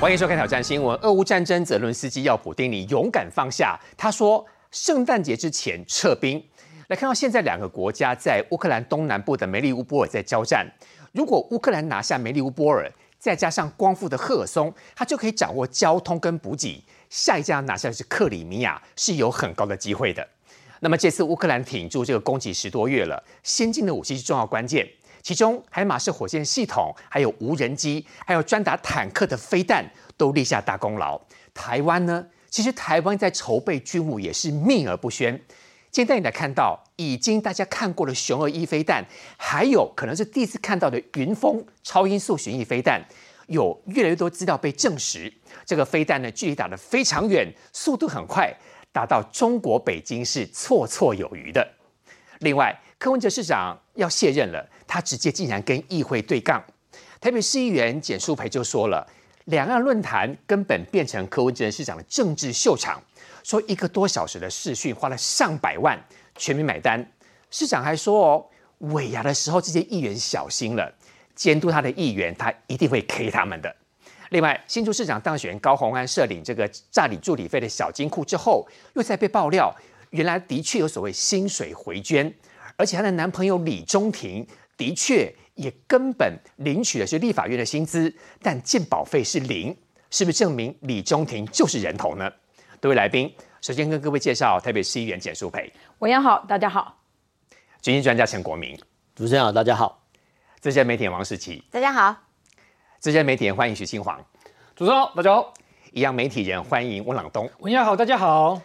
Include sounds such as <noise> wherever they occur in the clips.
欢迎收看《挑战新闻》。俄乌战争，泽伦斯基要普丁你勇敢放下。他说，圣诞节之前撤兵。来看到现在，两个国家在乌克兰东南部的梅利乌波尔在交战。如果乌克兰拿下梅利乌波尔，再加上光复的赫尔松，他就可以掌握交通跟补给。下一家拿下的是克里米亚，是有很高的机会的。那么这次乌克兰挺住这个攻击十多月了，先进的武器是重要关键。其中，海马式火箭系统，还有无人机，还有专打坦克的飞弹，都立下大功劳。台湾呢？其实台湾在筹备军武也是秘而不宣。今天带你来看到，已经大家看过的雄二一飞弹，还有可能是第一次看到的云峰超音速巡弋飞弹，有越来越多资料被证实，这个飞弹呢，距离打得非常远，速度很快，打到中国北京是绰绰有余的。另外，柯文哲市长要卸任了，他直接竟然跟议会对杠。台北市议员简淑培就说了，两岸论坛根本变成柯文哲市长的政治秀场，说一个多小时的视讯花了上百万，全民买单。市长还说哦，尾牙的时候这些议员小心了，监督他的议员，他一定会 K 他们的。另外，新竹市长当选高鸿安设领这个诈领助理费的小金库之后，又在被爆料，原来的确有所谓薪水回捐。而且她的男朋友李中庭的确也根本领取的是立法院的薪资，但健保费是零，是不是证明李中庭就是人头呢？各位来宾，首先跟各位介绍台北市议员简淑培，委员好，大家好；军事专家陈国民，主持人好，大家好；资深媒体人王世奇，大家好；资深媒体人欢迎徐清煌，主持人好，大家好；一样媒体人欢迎温朗东，委员好，大家好。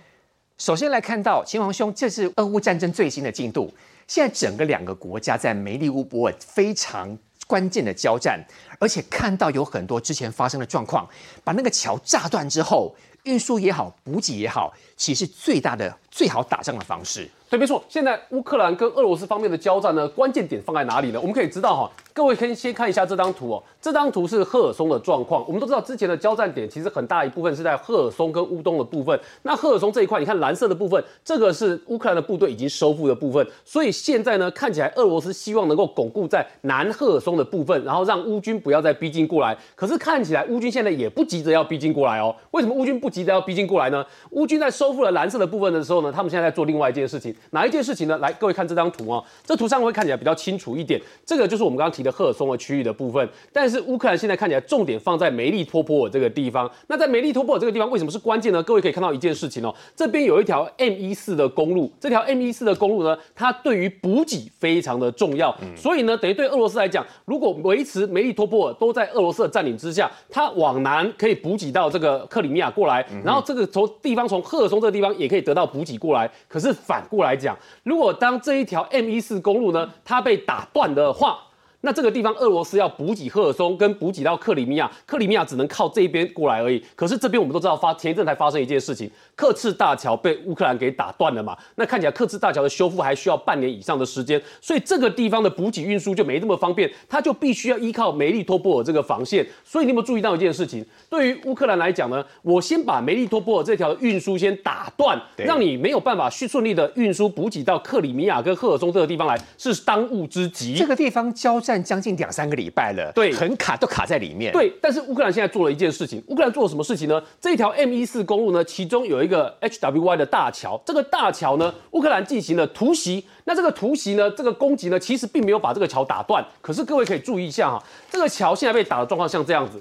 首先来看到秦王兄，这是俄乌战争最新的进度。现在整个两个国家在梅利乌波尔非常关键的交战，而且看到有很多之前发生的状况，把那个桥炸断之后，运输也好，补给也好，其实最大的、最好打仗的方式。对，没错。现在乌克兰跟俄罗斯方面的交战呢，关键点放在哪里呢？我们可以知道哈，各位可以先看一下这张图哦。这张图是赫尔松的状况。我们都知道之前的交战点其实很大一部分是在赫尔松跟乌东的部分。那赫尔松这一块，你看蓝色的部分，这个是乌克兰的部队已经收复的部分。所以现在呢，看起来俄罗斯希望能够巩固在南赫尔松的部分，然后让乌军不要再逼近过来。可是看起来乌军现在也不急着要逼近过来哦。为什么乌军不急着要逼近过来呢？乌军在收复了蓝色的部分的时候呢，他们现在在做另外一件事情。哪一件事情呢？来，各位看这张图啊，这图上会看起来比较清楚一点。这个就是我们刚刚提的赫尔松的区域的部分。但是乌克兰现在看起来重点放在梅利托波尔这个地方。那在梅利托波尔这个地方为什么是关键呢？各位可以看到一件事情哦，这边有一条 M 一四的公路，这条 M 一四的公路呢，它对于补给非常的重要。所以呢，等于对俄罗斯来讲，如果维持梅利托波尔都在俄罗斯的占领之下，它往南可以补给到这个克里米亚过来，然后这个从地方从赫尔从这个地方也可以得到补给过来。可是反过来讲，如果当这一条 M 一四公路呢，它被打断的话，那这个地方俄罗斯要补给赫尔松跟补给到克里米亚，克里米亚只能靠这一边过来而已。可是这边我们都知道发前一阵才发生一件事情，克赤大桥被乌克兰给打断了嘛？那看起来克赤大桥的修复还需要半年以上的时间，所以这个地方的补给运输就没那么方便，它就必须要依靠梅利托波尔这个防线。所以你有没有注意到一件事情？对于乌克兰来讲呢，我先把梅利托波尔这条运输先打断，让你没有办法去顺利的运输补给到克里米亚跟赫尔松这个地方来，是当务之急。这个地方交战将近两三个礼拜了，对，很卡都卡在里面。对，但是乌克兰现在做了一件事情，乌克兰做了什么事情呢？这条 M 一四公路呢，其中有一个 HWY 的大桥，这个大桥呢，乌克兰进行了突袭。那这个突袭呢，这个攻击呢，其实并没有把这个桥打断。可是各位可以注意一下哈，这个桥现在被打的状况像这样子，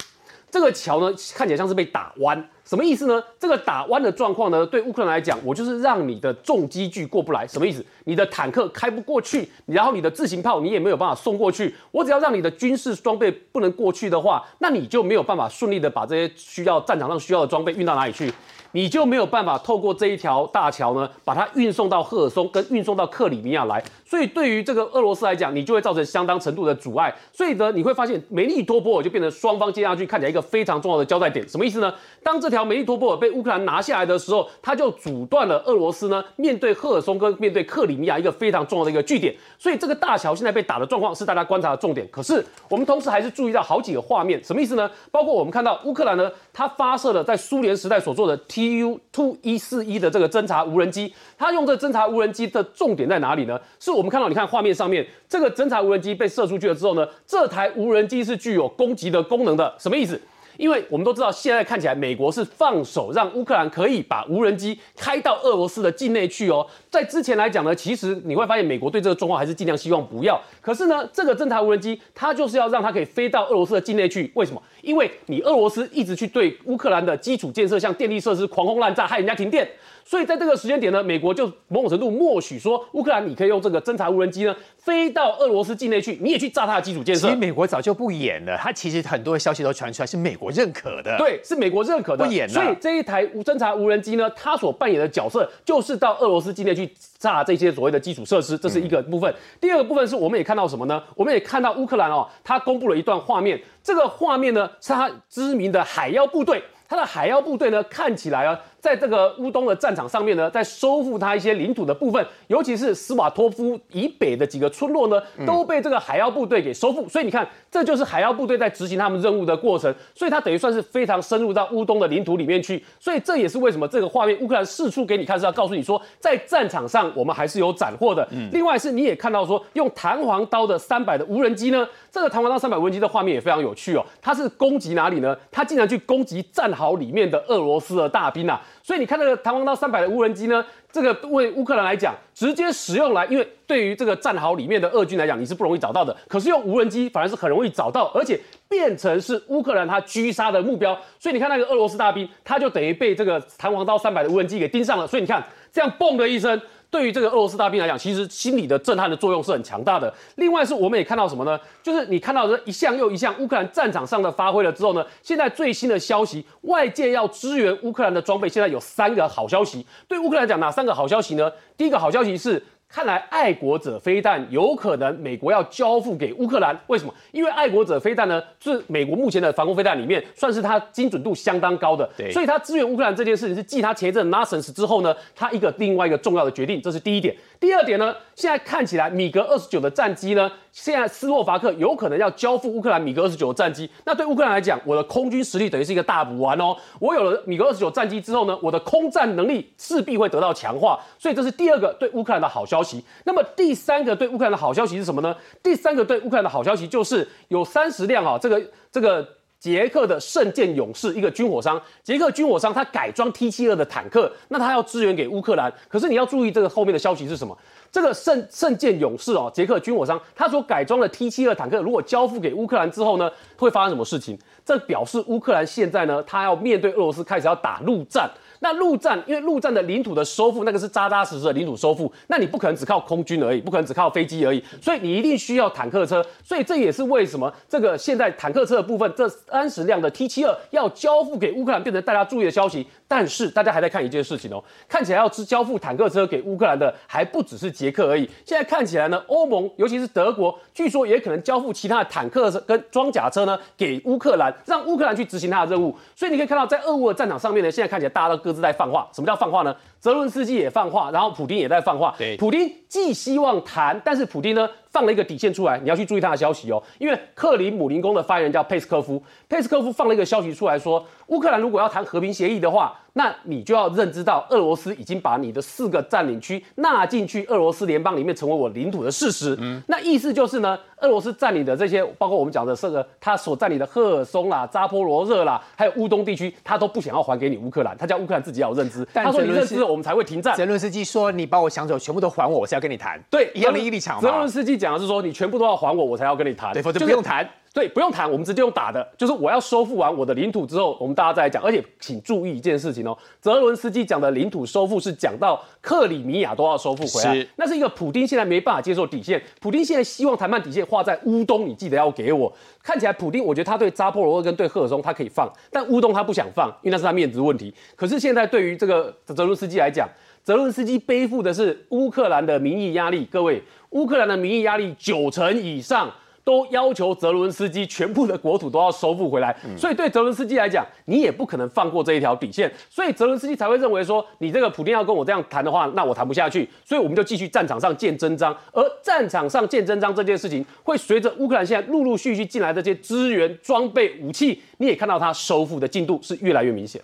这个桥呢，看起来像是被打弯。什么意思呢？这个打弯的状况呢，对乌克兰来讲，我就是让你的重机具过不来。什么意思？你的坦克开不过去，然后你的自行炮你也没有办法送过去。我只要让你的军事装备不能过去的话，那你就没有办法顺利的把这些需要战场上需要的装备运到哪里去，你就没有办法透过这一条大桥呢，把它运送到赫尔松跟运送到克里米亚来。所以对于这个俄罗斯来讲，你就会造成相当程度的阻碍。所以呢，你会发现梅利托波尔就变成双方接下去看起来一个非常重要的交代点。什么意思呢？当这条梅利托波尔被乌克兰拿下来的时候，他就阻断了俄罗斯呢面对赫尔松跟面对克里米亚一个非常重要的一个据点。所以这个大桥现在被打的状况是大家观察的重点。可是我们同时还是注意到好几个画面，什么意思呢？包括我们看到乌克兰呢，它发射了在苏联时代所做的 T Tu 2一四一的这个侦察无人机，它用这侦察无人机的重点在哪里呢？是我们看到，你看画面上面这个侦察无人机被射出去了之后呢，这台无人机是具有攻击的功能的，什么意思？因为我们都知道，现在看起来美国是放手让乌克兰可以把无人机开到俄罗斯的境内去哦。在之前来讲呢，其实你会发现美国对这个状况还是尽量希望不要。可是呢，这个侦察无人机它就是要让它可以飞到俄罗斯的境内去。为什么？因为你俄罗斯一直去对乌克兰的基础建设，像电力设施狂轰滥炸，害人家停电。所以在这个时间点呢，美国就某种程度默许说，乌克兰你可以用这个侦察无人机呢飞到俄罗斯境内去，你也去炸它的基础建设。其实美国早就不演了，它其实很多的消息都传出来是美国认可的。对，是美国认可的。不演了。所以这一台无侦察无人机呢，它所扮演的角色就是到俄罗斯境内去炸这些所谓的基础设施，这是一个部分。第二个部分是我们也看到什么呢？我们也看到乌克兰哦，它公布了一段画面，这个画面呢是它知名的海妖部队，他的海妖部队呢看起来啊。在这个乌东的战场上面呢，在收复它一些领土的部分，尤其是斯瓦托夫以北的几个村落呢，都被这个海妖部队给收复。所以你看，这就是海妖部队在执行他们任务的过程。所以它等于算是非常深入到乌东的领土里面去。所以这也是为什么这个画面乌克兰四处给你看是要告诉你说，在战场上我们还是有斩获的。另外是你也看到说，用弹簧刀的三百的无人机呢，这个弹簧刀三百无人机的画面也非常有趣哦。它是攻击哪里呢？它竟然去攻击战壕里面的俄罗斯的大兵啊！所以你看那个弹簧刀三百的无人机呢，这个为乌克兰来讲，直接使用来，因为对于这个战壕里面的俄军来讲，你是不容易找到的。可是用无人机反而是很容易找到，而且变成是乌克兰他狙杀的目标。所以你看那个俄罗斯大兵，他就等于被这个弹簧刀三百的无人机给盯上了。所以你看这样嘣的一声。对于这个俄罗斯大兵来讲，其实心理的震撼的作用是很强大的。另外是我们也看到什么呢？就是你看到这一项又一项乌克兰战场上的发挥了之后呢，现在最新的消息，外界要支援乌克兰的装备，现在有三个好消息。对乌克兰讲，哪三个好消息呢？第一个好消息是。看来爱国者飞弹有可能美国要交付给乌克兰，为什么？因为爱国者飞弹呢是美国目前的防空飞弹里面算是它精准度相当高的，所以它支援乌克兰这件事情是继它前一阵 Nassens 之后呢，它一个另外一个重要的决定，这是第一点。第二点呢，现在看起来米格二十九的战机呢。现在斯洛伐克有可能要交付乌克兰米格二十九的战机，那对乌克兰来讲，我的空军实力等于是一个大补丸哦。我有了米格二十九战机之后呢，我的空战能力势必会得到强化，所以这是第二个对乌克兰的好消息。那么第三个对乌克兰的好消息是什么呢？第三个对乌克兰的好消息就是有三十辆啊，这个这个捷克的圣剑勇士一个军火商，捷克军火商他改装 T 七二的坦克，那他要支援给乌克兰。可是你要注意这个后面的消息是什么？这个圣圣剑勇士哦，捷克军火商，他所改装的 T 七二坦克，如果交付给乌克兰之后呢，会发生什么事情？这表示乌克兰现在呢，他要面对俄罗斯开始要打陆战。那陆战，因为陆战的领土的收复，那个是扎扎实实的领土收复，那你不可能只靠空军而已，不可能只靠飞机而已，所以你一定需要坦克车。所以这也是为什么这个现在坦克车的部分，这三十辆的 T 七二要交付给乌克兰，变成大家注意的消息。但是大家还在看一件事情哦，看起来要交付坦克车给乌克兰的还不只是捷克而已。现在看起来呢，欧盟尤其是德国，据说也可能交付其他的坦克车跟装甲车呢给乌克兰，让乌克兰去执行他的任务。所以你可以看到，在俄乌的战场上面呢，现在看起来大家都各自在放话。什么叫放话呢？泽伦斯基也放话，然后普京也在放话。对，普京既希望谈，但是普京呢？放了一个底线出来，你要去注意他的消息哦。因为克里姆林宫的发言人叫佩斯科夫，佩斯科夫放了一个消息出来说，乌克兰如果要谈和平协议的话，那你就要认知到俄罗斯已经把你的四个占领区纳进去俄罗斯联邦里面，成为我领土的事实。嗯，那意思就是呢，俄罗斯占领的这些，包括我们讲的这个他所占领的赫尔松啦、扎波罗热啦，还有乌东地区，他都不想要还给你乌克兰，他叫乌克兰自己要认知。他说你认知，我们才会停战。泽伦斯基说你把我抢走，全部都还我，我是要跟你谈。对，一样的立场。泽伦斯基。讲的是说，你全部都要还我，我才要跟你谈。对，否则不用谈。对，不用谈，我们直接用打的。就是我要收复完我的领土之后，我们大家再来讲。而且请注意一件事情哦，泽伦斯基讲的领土收复是讲到克里米亚都要收复回来。那是一个普丁现在没办法接受底线。普丁现在希望谈判底线画在乌东，你记得要给我。看起来普丁，我觉得他对扎波罗热跟对赫尔松他可以放，但乌东他不想放，因为那是他面子问题。可是现在对于这个泽伦斯基来讲，泽伦斯基背负的是乌克兰的民意压力。各位。乌克兰的民意压力九成以上都要求泽伦斯基全部的国土都要收复回来，所以对泽伦斯基来讲，你也不可能放过这一条底线，所以泽伦斯基才会认为说，你这个普京要跟我这样谈的话，那我谈不下去，所以我们就继续战场上见真章。而战场上见真章这件事情，会随着乌克兰现在陆陆续续进来这些资源、装备、武器，你也看到它收复的进度是越来越明显。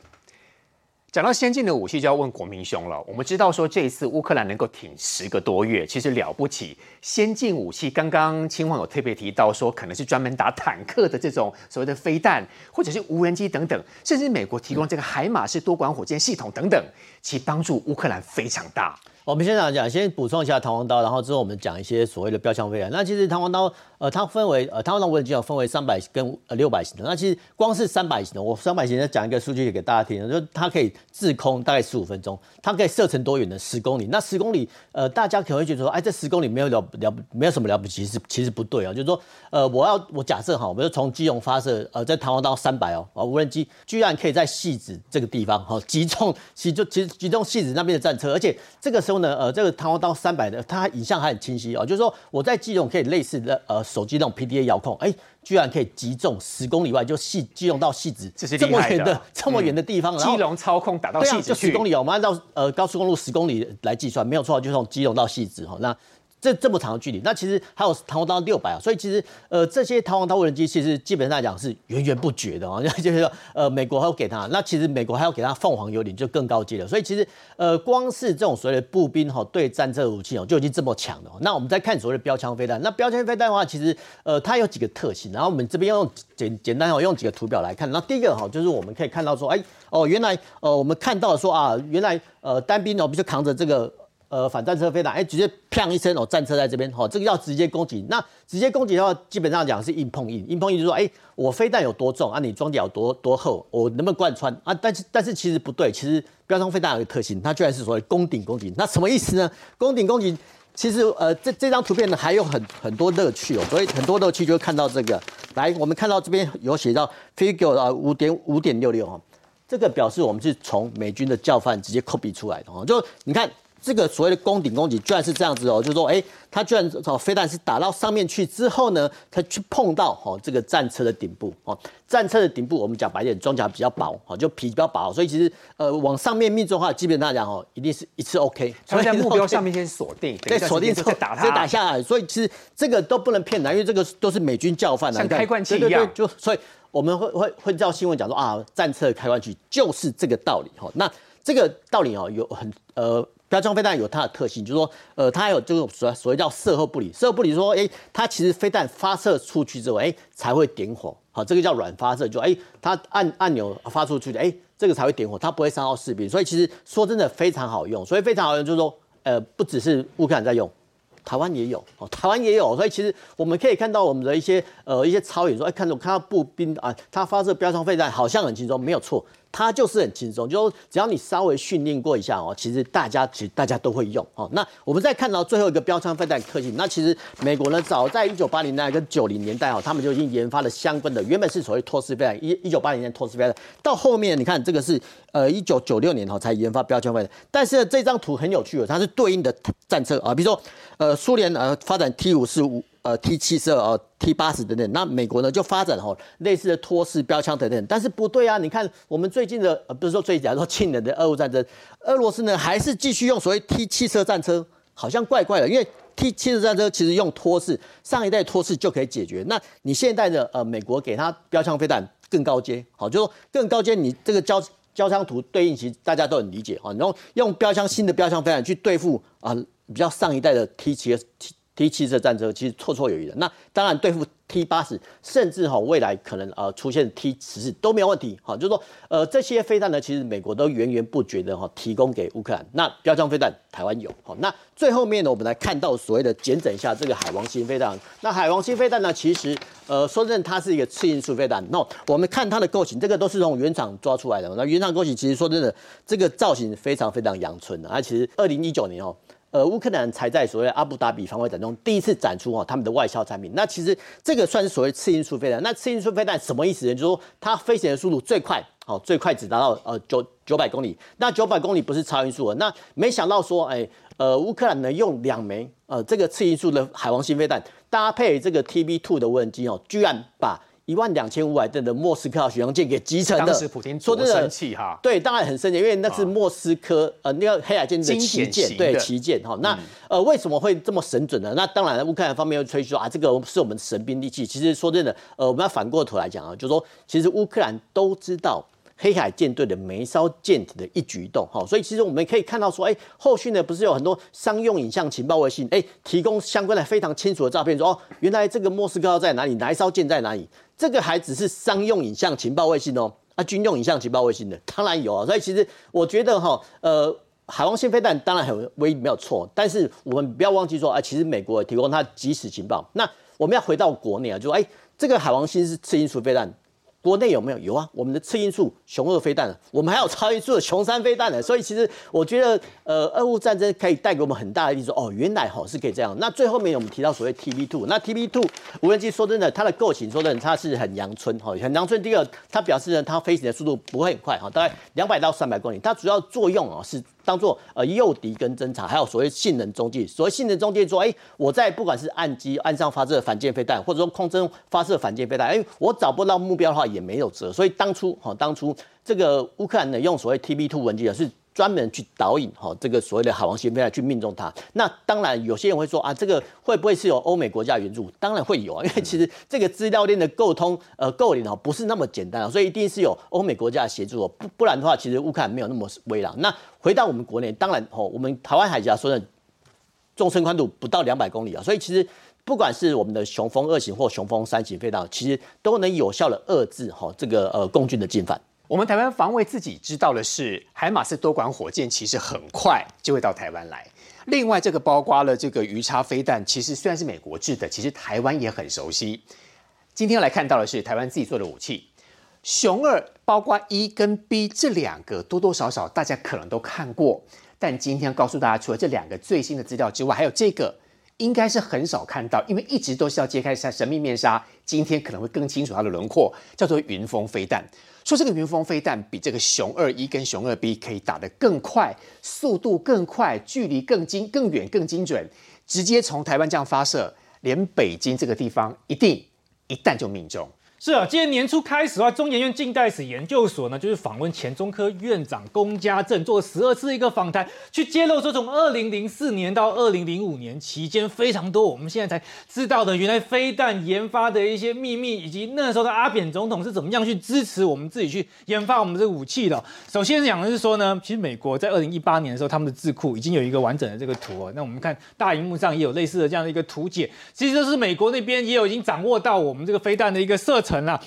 讲到先进的武器，就要问国民兄了。我们知道说这一次乌克兰能够挺十个多月，其实了不起。先进武器，刚刚青网有特别提到说，可能是专门打坦克的这种所谓的飞弹，或者是无人机等等，甚至美国提供这个海马式多管火箭系统等等，其帮助乌克兰非常大。我们先讲讲，先补充一下弹簧刀，然后之后我们讲一些所谓的标枪飞弹。那其实弹簧刀，呃，它分为呃弹簧刀无人机有分为三百跟呃六百型的。那其实光是三百型的，我三百型的讲一个数据给大家听，就它可以滞空大概十五分钟，它可以射程多远呢？十公里。那十公里，呃，大家可能会觉得说，哎，这十公里没有了了，没有什么了不起，其实其实不对啊。就是说，呃，我要我假设哈，我们就从基隆发射，呃，在弹簧刀三百哦，啊，无人机居然可以在戏子这个地方哈击中，其实就其实击中戏子那边的战车，而且这个时候呢，呃，这个弹簧刀三百的，它影像还很清晰哦，就是说我在机动可以类似的呃手机那种 PDA 遥控，哎，居然可以击中十公里外就细机动到细子，这么远的这么远的地方，基隆操控打到细子就，十公里哦，我们按照呃高速公路十公里来计算，没有错，就从基隆到细子哈那。这这么长的距离，那其实还有弹簧刀六百啊，所以其实呃这些弹簧刀无人机其实基本上来讲是源源不绝的啊，<laughs> 就是说呃美国还要给他，那其实美国还要给他凤凰有点就更高阶了，所以其实呃光是这种所谓的步兵哈对战车武器哦就已经这么强了。那我们再看所谓的标枪飞弹，那标枪飞弹的话，其实呃它有几个特性，然后我们这边用简简单哦用几个图表来看，那第一个哈就是我们可以看到说，哎哦原来呃我们看到说啊原来呃单兵哦不就扛着这个。呃，反战车飞弹，哎，直接砰一声哦，战车在这边，哦，这个要直接攻击。那直接攻击的话，基本上讲是硬碰硬，硬碰硬就是说，哎，我飞弹有多重啊？你装甲有多多厚？我能不能贯穿啊？但是但是其实不对，其实标枪飞弹有个特性，它居然是所谓攻顶攻击。那什么意思呢？攻顶攻击，其实呃，这这张图片呢还有很很多乐趣哦。所以很多乐趣就看到这个，来，我们看到这边有写到 figure 啊五点五点六六哈，这个表示我们是从美军的教范直接 copy 出来的哦，就你看。这个所谓的攻顶攻击居然是这样子哦，就是说，哎，它居然哦，飞弹是打到上面去之后呢，它去碰到哦这个战车的顶部哦，战车的顶部我们讲白点，装甲比较薄哦，就皮比较薄，所以其实呃往上面命中的话，基本上讲哦，一定是一次 OK。所以在目标上面先锁定，对，锁定之后打它，再打下来。所以其实这个都不能骗人，因为这个都是美军教范的，像开关器一样。就所以我们会会会照新闻讲说啊，战车的开关器就是这个道理哈。那这个道理哦，有很呃。标枪飞弹有它的特性，就是说，呃，它有这个所所谓叫射后不理。射后不理说，哎，它其实飞弹发射出去之后，哎，才会点火。好，这个叫软发射，就哎，它按按钮发出去的，哎，这个才会点火，它不会伤到士兵。所以其实说真的非常好用，所以非常好用，就是说，呃，不只是乌克兰在用，台湾也有，哦，台湾也有。所以其实我们可以看到我们的一些呃一些超演说，哎，看到看到步兵啊，他发射标枪飞弹好像很轻松，没有错。它就是很轻松，就只要你稍微训练过一下哦，其实大家其实大家都会用哦。那我们再看到最后一个标枪飞弹特性，那其实美国呢早在一九八零年代跟九零年代哦，他们就已经研发了相关的，原本是所谓托斯飞弹，一一九八零年托斯飞弹，到后面你看这个是呃一九九六年哦才研发标枪飞弹，但是这张图很有趣哦，它是对应的战车啊，比如说呃苏联呃发展 T 五四五。呃，T 七十二、T 八十等等，那美国呢就发展哈类似的托式标枪等等，但是不对啊！你看我们最近的，呃，不是说最近，说近年的俄乌战争，俄罗斯呢还是继续用所谓 T 七十战车，好像怪怪的，因为 T 七十战车其实用托式，上一代托式就可以解决。那你现在的呃，美国给它标枪飞弹更高阶，好，就说更高阶，你这个交交枪图对应其实大家都很理解啊，然后用标枪新的标枪飞弹去对付啊比较上一代的 T 七 T。T 七的战车其实绰绰有余的，那当然对付 T 八十，甚至哈未来可能呃出现 T 十四都没有问题，哈，就是说呃这些飞弹呢，其实美国都源源不绝的哈提供给乌克兰。那标枪飞弹台湾有，好，那最后面呢，我们来看到所谓的简整一下这个海王星飞弹。那海王星飞弹呢，其实呃说真的，它是一个次音速飞弹。那我们看它的构型，这个都是从原厂抓出来的。那原厂构型其实说真的，这个造型非常非常阳春的。它其实二零一九年哦。呃，乌克兰才在所谓阿布达比防卫展中第一次展出哦他们的外销产品。那其实这个算是所谓次音速飞弹。那次音速飞弹什么意思呢？就是说它飞行的速度最快，好，最快只达到呃九九百公里。那九百公里不是超音速啊。那没想到说，哎，呃，乌克兰呢用两枚呃这个次音速的海王星飞弹搭配这个 TB two 的无人机哦，居然把。一万两千五百吨的莫斯科号巡洋舰给击沉的，当时普京多生气哈？对，当然很生气，因为那是莫斯科呃那个黑海舰队的旗舰，对旗舰哈。那呃为什么会这么神准呢？那当然乌克兰方面又吹嘘说啊，这个是我们神兵利器。其实说真的，呃我们要反过头来讲啊，就说其实乌克兰都知道黑海舰队的每一艘舰艇的一举一动，哈，所以其实我们可以看到说，哎，后续呢不是有很多商用影像情报卫星，哎，提供相关的非常清楚的照片，说哦，原来这个莫斯科在哪里，哪一艘舰在哪里，这个还只是商用影像情报卫星哦，啊，军用影像情报卫星的当然有啊，所以其实我觉得哈，呃。海王星飞弹当然很威没有错，但是我们不要忘记说，哎，其实美国提供它即时情报。那我们要回到国内啊，就说，哎，这个海王星是次音速飞弹。国内有没有？有啊，我们的次音速雄二飞弹，我们还有超音速的雄三飞弹呢。所以其实我觉得，呃，俄乌战争可以带给我们很大的例子，哦，原来哈是可以这样。那最后面我们提到所谓 t v two，那 t v two 无人机说真的，它的构型说真的，它是很阳春哈，很阳春。第二，它表示呢，它飞行的速度不会很快哈，大概两百到三百公里。它主要作用啊是。当做呃诱敌跟侦察，还有所谓性能中介。所谓性能中介说，哎，我在不管是岸基岸上发射反舰飞弹，或者说空中发射反舰飞弹，哎，我找不到目标的话也没有辙。所以当初哈，当初这个乌克兰呢用所谓 TB two 文件是。专门去导引哈这个所谓的海王星飞弹去命中它，那当然有些人会说啊，这个会不会是有欧美国家援助？当然会有啊，因为其实这个资料链的沟通呃构连哈不是那么简单啊，所以一定是有欧美国家协助哦，不不然的话，其实乌克兰没有那么微了。那回到我们国内，当然哦，我们台湾海峡说的纵深宽度不到两百公里啊，所以其实不管是我们的雄风二型或雄风三型飞弹，其实都能有效的遏制哈这个呃共军的进犯。我们台湾防卫自己知道的是，海马斯多管火箭其实很快就会到台湾来。另外，这个包括了这个鱼叉飞弹，其实虽然是美国制的，其实台湾也很熟悉。今天来看到的是台湾自己做的武器，熊二包括一跟 B 这两个，多多少少大家可能都看过。但今天告诉大家，除了这两个最新的资料之外，还有这个应该是很少看到，因为一直都是要揭开下神秘面纱。今天可能会更清楚它的轮廓，叫做云峰飞弹。说这个云峰飞弹比这个熊二一跟熊二 B 可以打得更快，速度更快，距离更精、更远、更精准，直接从台湾这样发射，连北京这个地方一定一弹就命中。是啊，今年年初开始的话，中研院近代史研究所呢，就是访问前中科院长龚家正，做了十二次一个访谈，去揭露说从二零零四年到二零零五年期间，非常多我们现在才知道的，原来飞弹研发的一些秘密，以及那时候的阿扁总统是怎么样去支持我们自己去研发我们这个武器的。首先讲的是说呢，其实美国在二零一八年的时候，他们的智库已经有一个完整的这个图哦。那我们看大荧幕上也有类似的这样的一个图解，其实就是美国那边也有已经掌握到我们这个飞弹的一个设。成了，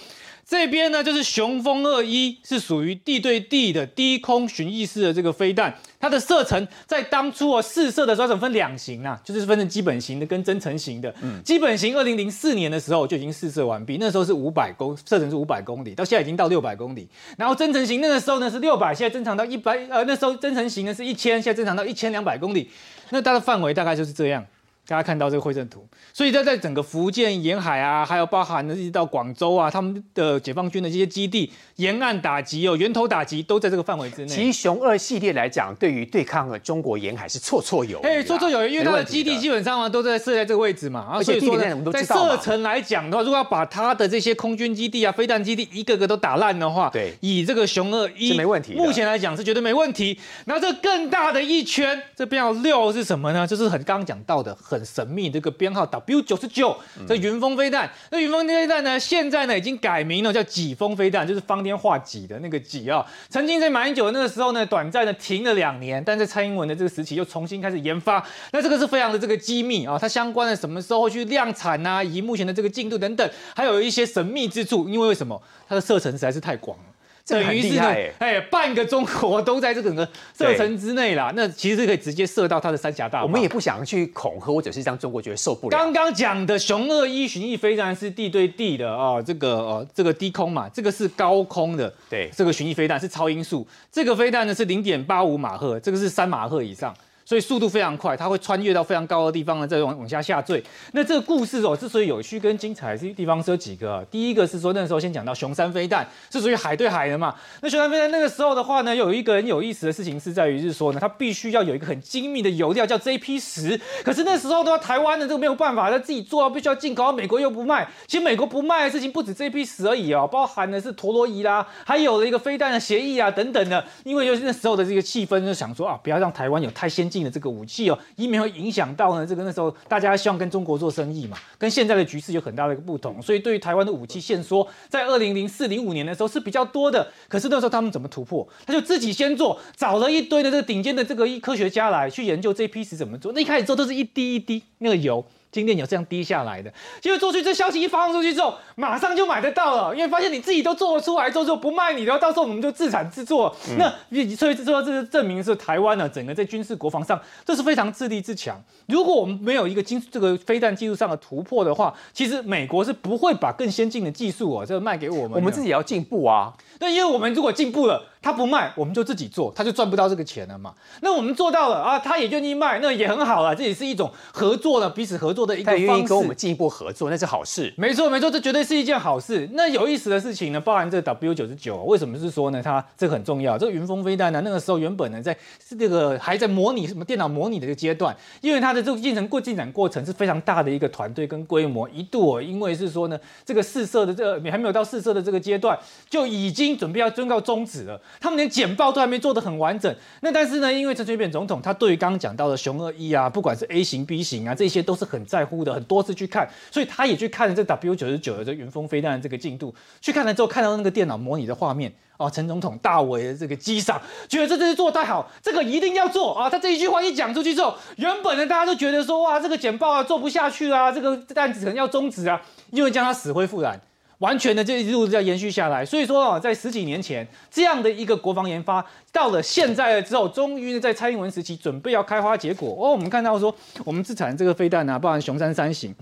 这边呢就是雄风二一，是属于地对地的低空巡弋式的这个飞弹，它的射程在当初哦试射的时候，分两型啊，就是分成基本型的跟增程型的。嗯，基本型二零零四年的时候就已经试射完毕，那时候是五百公射程是五百公里，到现在已经到六百公里。然后增程型那个时候呢是六百，现在增长到一百，呃那时候增程型呢是一千，现在增长到一千两百公里，那它的范围大概就是这样。大家看到这个绘阵图，所以在在整个福建沿海啊，还有包含的一直到广州啊，他们的解放军的这些基地，沿岸打击哦，源头打击都在这个范围之内。其实熊二系列来讲，对于对抗中国沿海是绰绰有余。哎，绰绰有余，因为它的基地基本上啊都在设在这个位置嘛，而且说在射程来讲的话，如果要把它的这些空军基地啊、飞弹基地一个个都打烂的话，对，以这个熊二一没问题，目前来讲是绝对没问题。然后这更大的一圈，这编号六是什么呢？就是很刚刚讲到的很神秘这个。编号 W 九十九，这云峰飞弹。那云峰飞弹呢？现在呢已经改名了，叫己峰飞弹，就是方天画戟的那个戟啊。曾经在马英九那个时候呢，短暂的停了两年，但在蔡英文的这个时期又重新开始研发。那这个是非常的这个机密啊，它相关的什么时候去量产啊？以及目前的这个进度等等，还有一些神秘之处。因为为什么？它的射程实在是太广了。等于是哎，半个中国都在这整个 <laughs> 射程之内啦。那其实可以直接射到它的三峡大。我们也不想去恐吓，或者是让中国觉得受不了。刚刚讲的雄二一巡弋飞弹是地对地的啊，这个呃这个低空嘛，这个是高空的。对，这个巡弋飞弹是超音速，这个飞弹呢是零点八五马赫，这个是三马赫以上。所以速度非常快，它会穿越到非常高的地方呢，再往往下下坠。那这个故事哦，之所以有趣跟精彩，是地方是有几个。第一个是说那时候先讲到熊山飞弹是属于海对海的嘛。那熊山飞弹那个时候的话呢，有一个很有意思的事情是在于是说呢，它必须要有一个很精密的油料叫 JP 十。可是那时候的话，台湾的这个没有办法，它自己做，啊必须要进口，美国又不卖。其实美国不卖的事情不止 JP 十而已哦，包含的是陀螺仪啦，还有了一个飞弹的协议啊等等的。因为就是那时候的这个气氛，就想说啊，不要让台湾有太先进。的这个武器哦，以免会影响到呢这个那时候大家希望跟中国做生意嘛，跟现在的局势有很大的一个不同，所以对于台湾的武器限缩，在二零零四零五年的时候是比较多的。可是那时候他们怎么突破？他就自己先做，找了一堆的这个顶尖的这个科学家来去研究这批是怎么做。那一开始做都是一滴一滴那个油。金店有这样滴下来的，结果做出这消息一发放出去之后，马上就买得到了，因为发现你自己都做得出来之后，就不卖你，然后到时候我们就自产自做。那所以说，这是证明是台湾呢，整个在军事国防上，这是非常自立自强。如果我们没有一个经这个飞弹技术上的突破的话，其实美国是不会把更先进的技术哦，这个卖给我们。我们自己也要进步啊。那因为我们如果进步了。他不卖，我们就自己做，他就赚不到这个钱了嘛。那我们做到了啊，他也愿意卖，那也很好了。这也是一种合作了彼此合作的一个方式。他愿意跟我们进一步合作，那是好事。没错，没错，这绝对是一件好事。那有意思的事情呢，包含这个 W 九十九，为什么是说呢？它这个很重要。这个云峰飞弹呢，那个时候原本呢在这个还在模拟什么电脑模拟的一个阶段，因为它的这个进程过进展过程是非常大的一个团队跟规模，一度因为是说呢这个试射的这个还没有到试射的这个阶段，就已经准备要宣告终止了。他们连简报。都还没做的很完整，那但是呢，因为陈水扁总统他对于刚刚讲到的熊二一啊，不管是 A 型、B 型啊，这些都是很在乎的，很多次去看，所以他也去看了这 W 九十九的这云峰飞弹的这个进度，去看了之后，看到那个电脑模拟的画面，哦，陈总统大为的这个激赏，觉得这真是做太好，这个一定要做啊！他这一句话一讲出去之后，原本呢大家都觉得说哇，这个简报啊做不下去啊，这个弹子可能要终止啊，因为将他死灰复燃。完全的这一路要延续下来，所以说啊，在十几年前这样的一个国防研发，到了现在了之后，终于在蔡英文时期准备要开花结果哦。我们看到说，我们自产这个飞弹啊，包含雄三三型。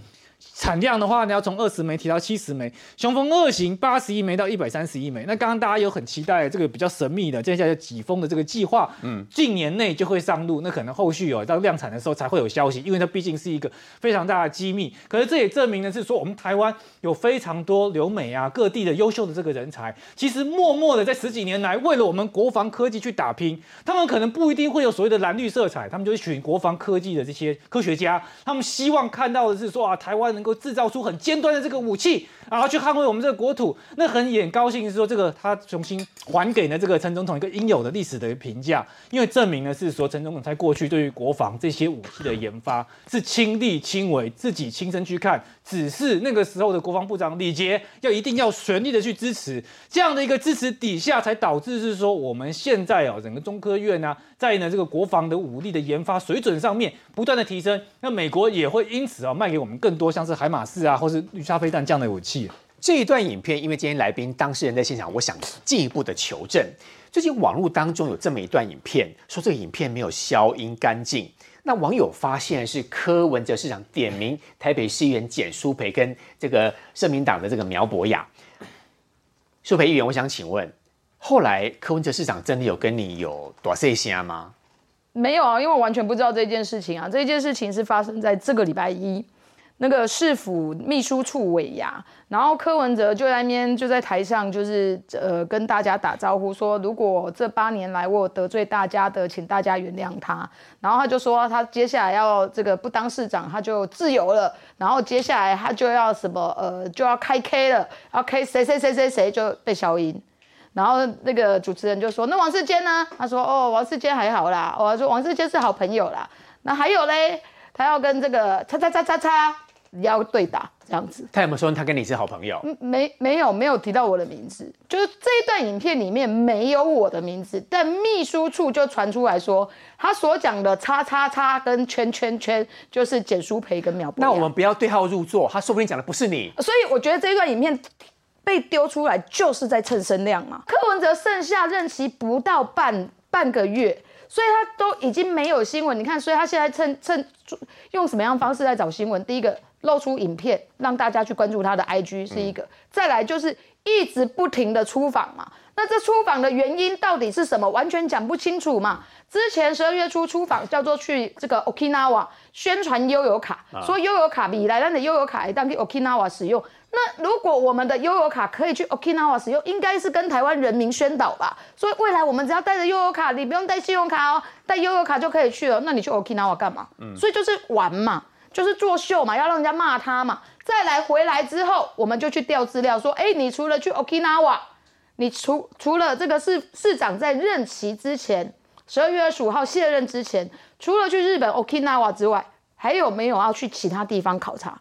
产量的话呢，要从二十枚提到七十枚，雄风二型八十一枚到一百三十一枚。那刚刚大家有很期待这个比较神秘的接下来几封的这个计划，嗯，近年内就会上路。那可能后续有到量产的时候才会有消息，因为它毕竟是一个非常大的机密。可是这也证明的是说，我们台湾有非常多留美啊各地的优秀的这个人才，其实默默的在十几年来为了我们国防科技去打拼。他们可能不一定会有所谓的蓝绿色彩，他们就是选国防科技的这些科学家，他们希望看到的是说啊，台湾。能够制造出很尖端的这个武器，然后去捍卫我们这个国土，那很也高兴是说这个他重新还给了这个陈总统一个应有的历史的评价，因为证明呢是说陈总统在过去对于国防这些武器的研发是亲力亲为，自己亲身去看。只是那个时候的国防部长李杰要一定要全力的去支持，这样的一个支持底下，才导致是说我们现在哦，整个中科院啊，在呢这个国防的武力的研发水准上面不断的提升，那美国也会因此啊卖给我们更多像是海马四啊，或是绿沙飞弹这样的武器。这一段影片，因为今天来宾当事人在现场，我想进一步的求证。最近网络当中有这么一段影片，说这个影片没有消音干净。那网友发现是柯文哲市长点名台北市议员简淑培跟这个社民党的这个苗博雅。淑培议员，我想请问，后来柯文哲市长真的有跟你有多些些吗？没有啊，因为我完全不知道这件事情啊。这件事情是发生在这个礼拜一。那个市府秘书处尾牙，然后柯文哲就在那边就在台上，就是呃跟大家打招呼，说如果这八年来我得罪大家的，请大家原谅他。然后他就说他接下来要这个不当市长，他就自由了。然后接下来他就要什么呃就要开 K 了，要 K 谁谁谁谁谁就被消音。然后那个主持人就说那王世坚呢？他说哦王世坚还好啦，我说王世坚是好朋友啦。那还有嘞，他要跟这个叉叉叉叉叉。要对打这样子，他有没有说他跟你是好朋友？没没有没有提到我的名字，就是这一段影片里面没有我的名字，但秘书处就传出来说，他所讲的叉叉叉跟圈圈圈就是简书培跟苗博。那我们不要对号入座，他说不定讲的不是你。所以我觉得这一段影片被丢出来就是在蹭声量嘛。柯文哲剩下任期不到半半个月。所以他都已经没有新闻，你看，所以他现在趁趁用什么样方式在找新闻？第一个露出影片，让大家去关注他的 IG 是一个；再来就是一直不停的出访嘛。那这出访的原因到底是什么？完全讲不清楚嘛。之前十二月初出访叫做去这个 Okinawa 宣传悠游卡，说悠游卡比来咱的悠游卡当去 Okinawa 使用。那如果我们的悠游卡可以去 Okinawa 使用，应该是跟台湾人民宣导吧。所以未来我们只要带着悠游卡，你不用带信用卡哦，带悠游卡就可以去了。那你去 Okinawa 干嘛？嗯，所以就是玩嘛，就是作秀嘛，要让人家骂他嘛。再来回来之后，我们就去调资料，说，哎，你除了去 Okinawa，你除除了这个市市长在任期之前十二月二十五号卸任之前，除了去日本 Okinawa 之外，还有没有要去其他地方考察？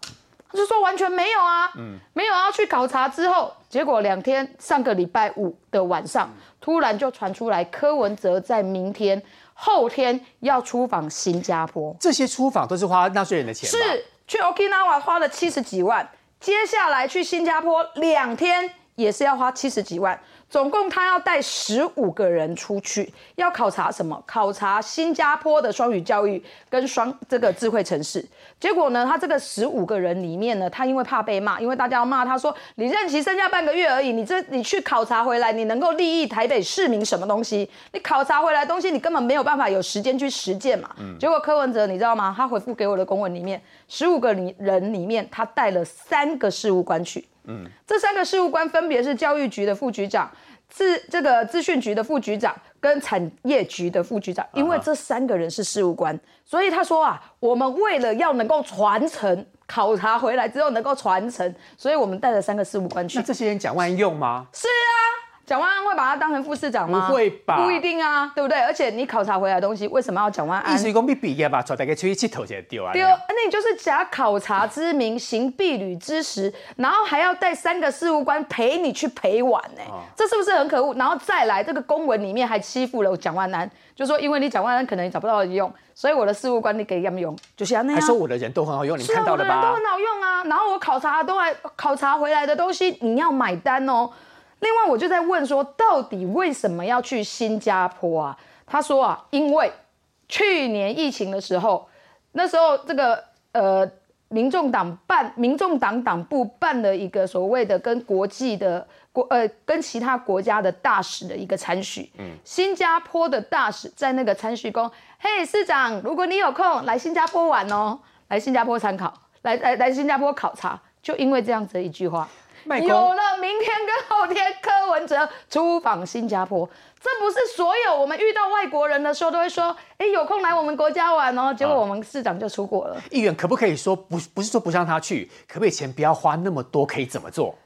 他就说完全没有啊，嗯没有要去考察。之后，结果两天，上个礼拜五的晚上，突然就传出来，柯文哲在明天、后天要出访新加坡。这些出访都是花纳税人的钱？是去 Okinawa 花了七十几万，接下来去新加坡两天也是要花七十几万，总共他要带十五个人出去，要考察什么？考察新加坡的双语教育跟双这个智慧城市。结果呢，他这个十五个人里面呢，他因为怕被骂，因为大家要骂他说你任期剩下半个月而已，你这你去考察回来，你能够利益台北市民什么东西？你考察回来东西，你根本没有办法有时间去实践嘛。结果柯文哲你知道吗？他回复给我的公文里面，十五个里人里面，他带了三个事务官去。嗯，这三个事务官分别是教育局的副局长。资这个资讯局的副局长跟产业局的副局长，因为这三个人是事务官，所以他说啊，我们为了要能够传承考察回来之后能够传承，所以我们带了三个事务官去那。这些人讲万用吗？是啊，蒋万安会把他当成副市长吗？不会吧不一定啊，对不对？而且你考察回来的东西，为什么要蒋万安意？思讲你毕业吧，带大家出去佚佗就丢啊。对，那你就是假考察之名，行婢女之实，然后还要带三个事务官陪你去陪玩呢、这是不是很可恶？然后再来这个公文里面还欺负了蒋万安，就说因为你蒋万安可能也找不到人用，所以我的事务官你给他们用，就是要那样。还说我的人都很好用，你看到了吧我的人都很？好用啊。然后我考察都还考察回来的东西，你要买单哦。另外，我就在问说，到底为什么要去新加坡啊？他说啊，因为去年疫情的时候，那时候这个呃，民众党办，民众党党部办了一个所谓的跟国际的国呃，跟其他国家的大使的一个参叙。嗯，新加坡的大使在那个参叙宫，嘿，市长，如果你有空来新加坡玩哦，来新加坡参考，来来来新加坡考察，就因为这样子的一句话。有了明天跟后天，柯文哲出访新加坡，这不是所有我们遇到外国人的时候都会说，哎，有空来我们国家玩哦。结果我们市长就出国了。议员可不可以说不不是说不让他去，可不可以钱不要花那么多？可以怎么做？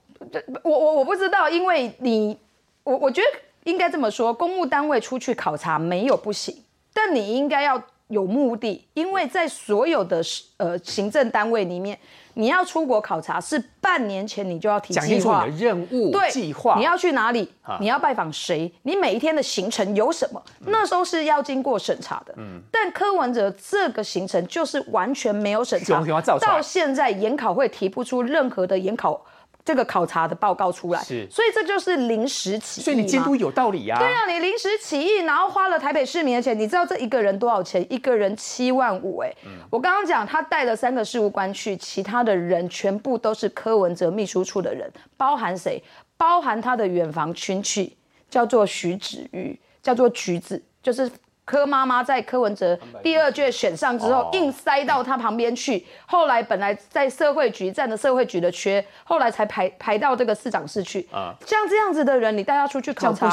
我我我不知道，因为你，我我觉得应该这么说，公务单位出去考察没有不行，但你应该要有目的，因为在所有的呃行政单位里面，你要出国考察是半年前你就要提计划讲清楚你的。任务对，计划，你要去哪里啊？你要拜访谁？你每一天的行程有什么？那时候是要经过审查的。嗯但柯文哲这个行程就是完全没有审查到现在研考会提不出任何的研考这个考察的报告出来，是所以这就是临时起意所以你监督有道理呀、对啊，你临时起意，然后花了台北市民的钱，你知道这一个人多少钱？一个人七万五，哎、我刚刚讲他带了三个事务官去，其他的人全部都是柯文哲秘书处的人，包含谁？包含他的远房亲戚，叫做徐子瑜，叫做橘子，就是。柯妈妈在柯文哲第二届选上之后哦，硬塞到他旁边去。后来本来在社会局占了社会局的缺，后来才排排到这个市长室去。啊像这样子的人，你带他出去考察，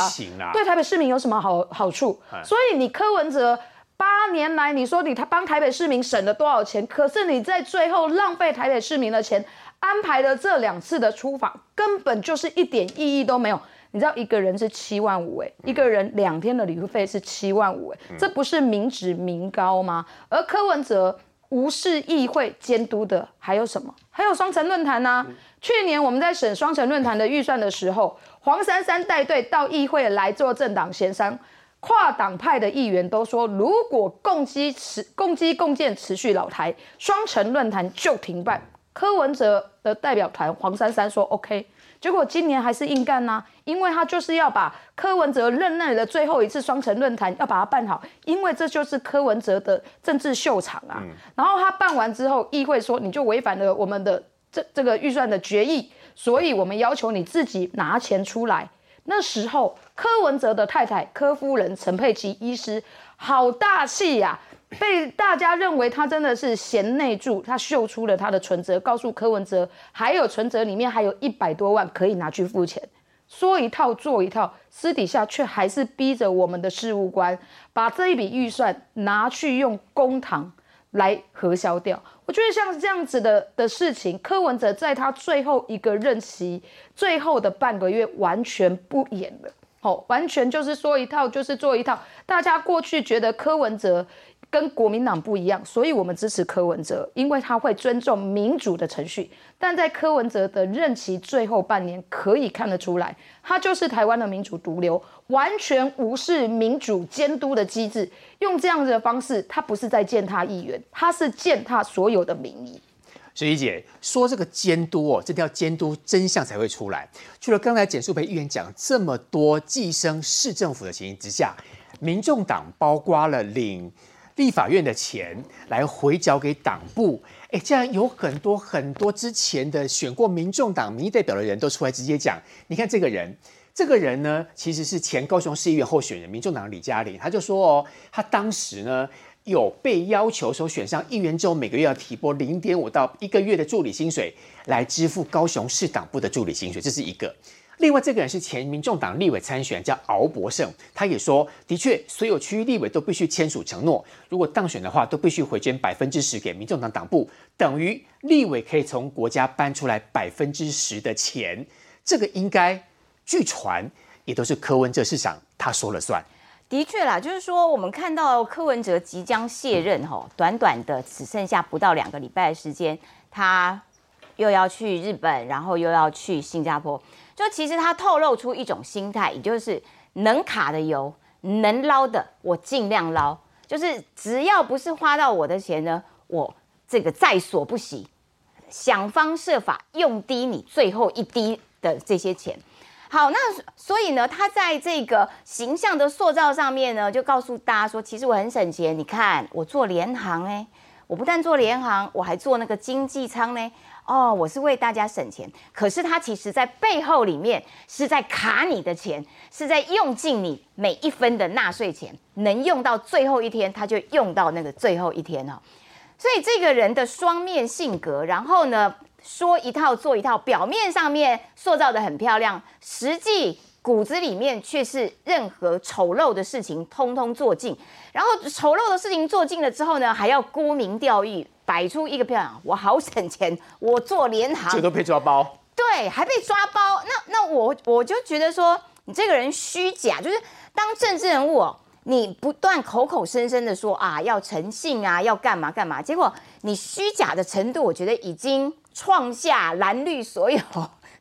对台北市民有什么好好处？所以你柯文哲八年来，你说你他帮台北市民省了多少钱？可是你在最后浪费台北市民的钱，安排了这两次的出访，根本就是一点意义都没有。你知道一个人是七万五哎，一个人两天的旅费是七万五哎，这不是民脂民膏吗？而柯文哲无视议会监督的还有什么？还有双城论坛呐、去年我们在审双城论坛的预算的时候，黄珊珊带队到议会来做政党协商，跨党派的议员都说，如果共机持共机共建持续老台，双城论坛就停办。柯文哲的代表团黄珊珊说 OK，结果今年还是硬干呐、因为他就是要把柯文哲任内的最后一次双城论坛要把它办好，因为这就是柯文哲的政治秀场啊。然后他办完之后，议会说你就违反了我们的这这个预算的决议，所以我们要求你自己拿钱出来。那时候，柯文哲的太太柯夫人陈佩琪医师好大气呀、被大家认为他真的是贤内助，他秀出了他的存折，告诉柯文哲，还有存折里面还有一百多万可以拿去付钱。说一套做一套，私底下却还是逼着我们的事务官把这一笔预算拿去用公堂来核销掉。我觉得像这样子的的事情，柯文哲在他最后一个任期最后的半个月完全不演了。哦，完全就是说一套就是做一套。大家过去觉得柯文哲跟国民党不一样，所以我们支持柯文哲，因为他会尊重民主的程序。但在柯文哲的任期最后半年，可以看得出来，他就是台湾的民主毒瘤，完全无视民主监督的机制，用这样子的方式，他不是在践踏议员，他是践踏所有的民意。水怡姐说：“这个监督哦，这要监督真相才会出来。除了刚才简淑培议员讲这么多寄生市政府的情形之下，民众党包括了领立法院的钱来回缴给党部，哎，这样有很多很多之前的选过民众党民意代表的人都出来直接讲，你看这个人，这个人呢，其实是前高雄市议员候选人，民众党李嘉玲，他就说哦，他当时呢。”有被要求说选上议员之后，每个月要提拨零点五到一个月的助理薪水来支付高雄市党部的助理薪水，这是一个。另外，这个人是前民众党立委参选，叫敖博胜，他也说，的确，所有区域立委都必须签署承诺，如果当选的话，都必须回捐百分之十给民众党党部，等于立委可以从国家搬出来百分之十的钱。这个应该据传也都是柯文哲市长他说了算。的确啦，就是说，我们看到柯文哲即将卸任，吼，短短的只剩下不到两个礼拜的时间，他又要去日本，然后又要去新加坡，就其实他透露出一种心态，也就是能卡的油，能捞的我尽量捞，就是只要不是花到我的钱呢，我这个在所不惜，想方设法用低你最后一滴的这些钱。好，那所以呢，他在这个形象的塑造上面呢，就告诉大家说，其实我很省钱。你看，我做联航呢，我不但做联航，我还做那个经济舱呢。哦，我是为大家省钱。可是他其实在背后里面是在卡你的钱，是在用尽你每一分的纳税钱，能用到最后一天，他就用到那个最后一天哦。所以这个人的双面性格，然后呢？说一套做一套，表面上面塑造的很漂亮，实际骨子里面却是任何丑陋的事情通通做尽。然后丑陋的事情做尽了之后呢，还要沽名钓誉，摆出一个漂亮，我好省钱，我做联行，这都被抓包。对，还被抓包。那那我我就觉得说，你这个人虚假，就是当政治人物哦，你不断口口声声的说啊要诚信啊，要干嘛干嘛，结果你虚假的程度，我觉得已经。创下蓝绿所有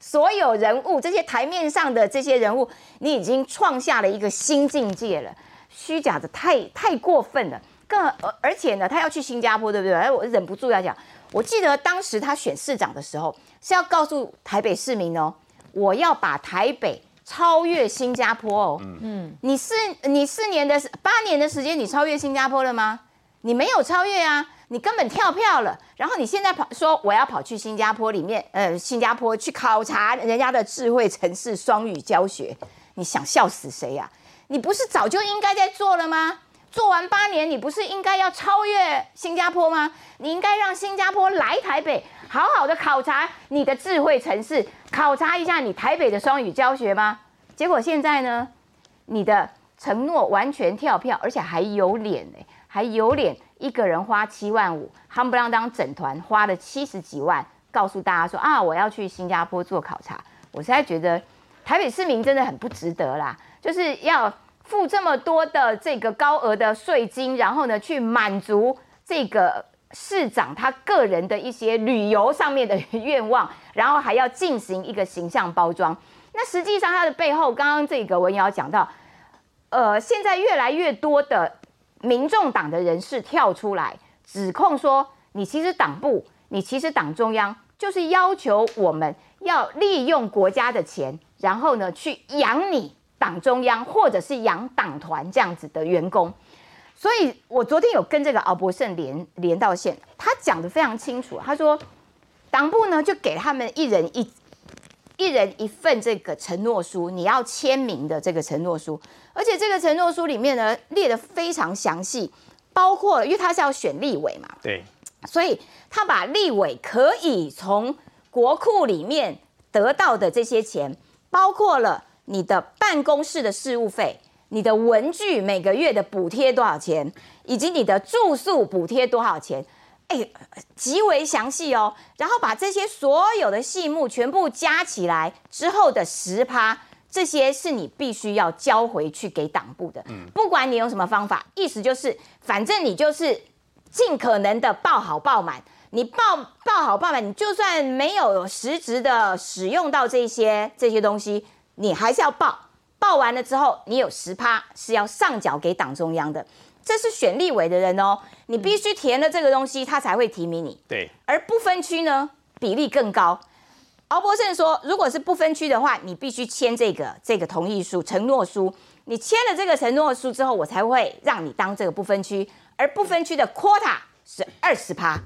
所有人物这些台面上的这些人物，你已经创下了一个新境界了。虚假的太太过分了，更而且呢，他要去新加坡，对不对？哎，我忍不住要讲，我记得当时他选市长的时候是要告诉台北市民哦，我要把台北超越新加坡哦。嗯，你四你四年的八年的时间，你超越新加坡了吗？你没有超越啊。你根本跳票了，然后你现在跑说我要跑去新加坡里面，呃，新加坡去考察人家的智慧城市双语教学，你想笑死谁呀？你不是早就应该在做了吗？做完八年，你不是应该要超越新加坡吗？你应该让新加坡来台北，好好的考察你的智慧城市，考察一下你台北的双语教学吗？结果现在呢，你的承诺完全跳票，而且还有脸呢，还有脸。一个人花七万五，夯不啷当整团花了七十几万，告诉大家说啊，我要去新加坡做考察。我实在觉得台北市民真的很不值得啦，就是要付这么多的这个高额的税金，然后呢去满足这个市长他个人的一些旅游上面的愿望，然后还要进行一个形象包装。那实际上他的背后，刚刚这个文瑶讲到，呃，现在越来越多的。民众党的人士跳出来指控说：“你其实党部，你其实党中央就是要求我们要利用国家的钱，然后呢去养你党中央或者是养党团这样子的员工。”所以，我昨天有跟这个敖博胜连连到线，他讲的非常清楚。他说，党部呢就给他们一人一。一人一份这个承诺书，你要签名的这个承诺书，而且这个承诺书里面呢列的非常详细，包括因为他是要选立委嘛，对，所以他把立委可以从国库里面得到的这些钱，包括了你的办公室的事务费、你的文具每个月的补贴多少钱，以及你的住宿补贴多少钱。哎，极为详细哦，然后把这些所有的细目全部加起来之后的十趴，这这些是你必须要交回去给党部的。嗯不管你用什么方法，意思就是，反正你就是尽可能的报好报满。你报报好报满，你就算没有实质的使用到这些这些东西，你还是要报。报完了之后，你有十趴是要上缴给党中央的。这是选立委的人哦，你必须填了这个东西，他才会提名你。对，而不分区呢，比例更高。敖博胜说，如果是不分区的话，你必须签这个这个同意书、承诺书。你签了这个承诺书之后，我才会让你当这个不分区。而不分区的 quota 是二十趴，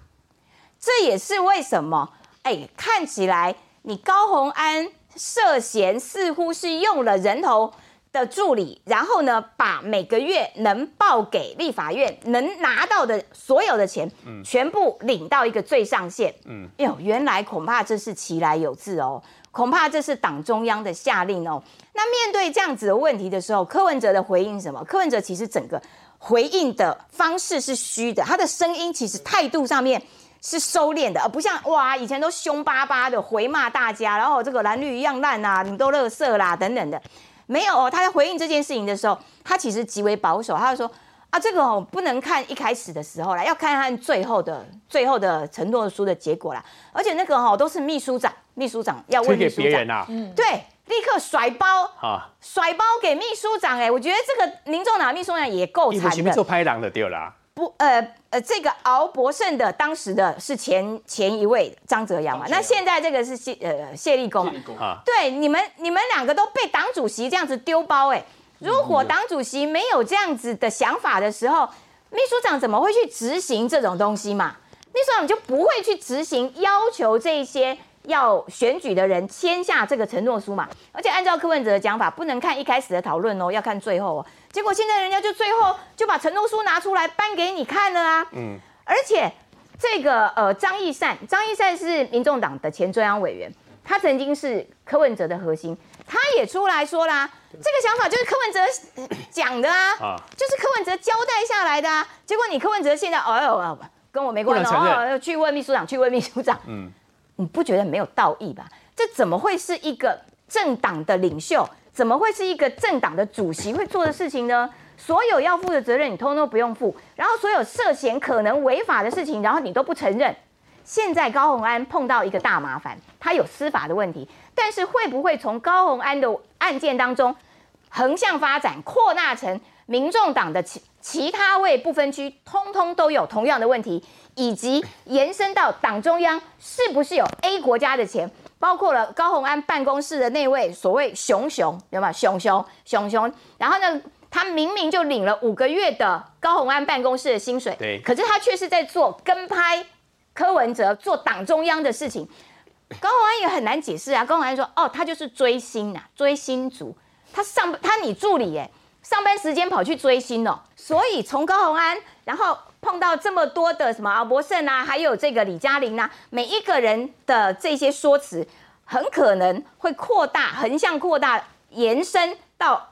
这也是为什么？哎，看起来你高鸿安涉嫌似乎是用了人头。的助理，然后呢，把每个月能报给立法院能拿到的所有的钱，嗯，全部领到一个最上限，嗯，哟，原来恐怕这是其来有自哦，恐怕这是党中央的下令哦。那面对这样子的问题的时候，柯文哲的回应什么？柯文哲其实整个回应的方式是虚的，他的声音其实态度上面是收敛的，而不像哇以前都凶巴巴的回骂大家，然后这个蓝绿一样烂啊，你们都乐色啦等等的。没有哦，他在回应这件事情的时候，他其实极为保守。他就说啊，这个哦不能看一开始的时候啦，要看看最后的最后的承诺书的结果啦。而且那个哈都是秘书长，秘书长要问秘书长，嗯，对，立刻甩包啊，甩包给秘书长。哎，我觉得这个民众党秘书长也够惨的，做拍档的对啦。不，呃呃，这个敖博胜的当时的是前前一位张泽阳嘛，那现在这个是谢呃谢立功啊，对，你们你们两个都被党主席这样子丢包哎，如果党主席没有这样子的想法的时候，秘书长怎么会去执行这种东西嘛？秘书长就不会去执行要求这些。要选举的人签下这个承诺书嘛？而且按照柯文哲的讲法，不能看一开始的讨论哦，要看最后哦。结果现在人家就最后就把承诺书拿出来颁给你看了啊。嗯。而且这个呃张义善，张义善是民众党的前中央委员，他曾经是柯文哲的核心，他也出来说啦，这个想法就是柯文哲讲的啊，就是柯文哲交代下来的啊。结果你柯文哲现在哦哦跟我没关系哦，去问秘书长，去问秘书长。嗯。你不觉得没有道义吧？这怎么会是一个政党的领袖？怎么会是一个政党的主席会做的事情呢？所有要负的责任你通通不用负，然后所有涉嫌可能违法的事情，然后你都不承认。现在高鸿安碰到一个大麻烦，他有司法的问题，但是会不会从高鸿安的案件当中横向发展，扩大成民众党的其其他位不分区，通通都有同样的问题？以及延伸到党中央是不是有 A 国家的钱，包括了高鸿安办公室的那位所谓熊熊，有吗？熊熊熊熊，然后呢，他明明就领了五个月的高鸿安办公室的薪水，对，可是他却是在做跟拍柯文哲做党中央的事情，高鸿安也很难解释啊。高鸿安说，哦，他就是追星呐，追星族，他上他你助理哎，上班时间跑去追星哦，所以从高鸿安，然后。碰到这么多的什么敖博胜啊，还有这个李嘉玲啊，每一个人的这些说辞，很可能会扩大、横向扩大、延伸到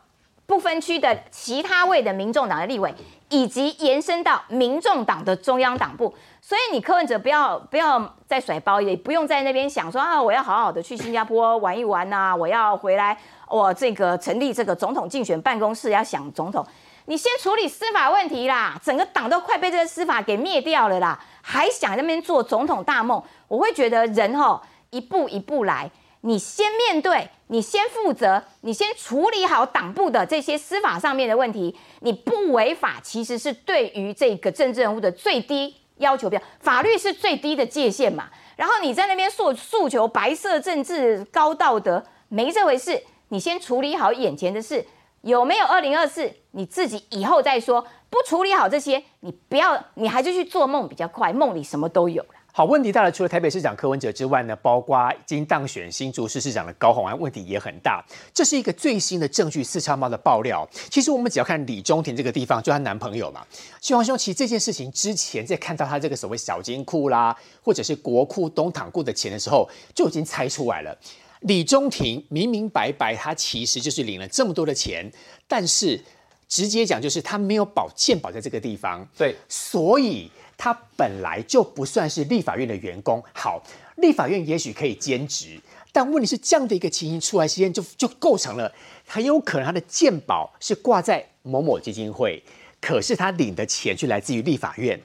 不分区的其他位的民众党的立委，以及延伸到民众党的中央党部。所以你柯文哲不要不要再甩包，也不用在那边想说啊，我要好好的去新加坡玩一玩呐，我要回来，我这个成立这个总统竞选办公室，要想总统。你先处理司法问题啦，整个党都快被这个司法给灭掉了啦，还想那边做总统大梦？我会觉得人吼一步一步来，你先面对，你先负责，你先处理好党部的这些司法上面的问题，你不违法，其实是对于这个政治人物的最低要求标，法律是最低的界限嘛。然后你在那边诉诉求白色政治高道德，没这回事，你先处理好眼前的事。有没有二零二四？你自己以后再说。不处理好这些，你不要，你还是去做梦比较快。梦里什么都有了。好，问题大了。除了台北市长柯文哲之外呢，包括已经当选新竹市市长的高虹安，问题也很大。这是一个最新的证据，四叉猫的爆料。其实我们只要看李中庭这个地方，就她男朋友嘛。希望兄，其实这件事情之前在看到他这个所谓小金库啦，或者是国库东堂库的钱的时候，就已经猜出来了。李中庭明明白白，他其实就是领了这么多的钱，但是直接讲就是他没有保健保在这个地方，对，所以他本来就不算是立法院的员工。好，立法院也许可以兼职，但问题是，这样的一个情形出来，时间就就构成了很有可能他的健保是挂在某某基金会，可是他领的钱却来自于立法院。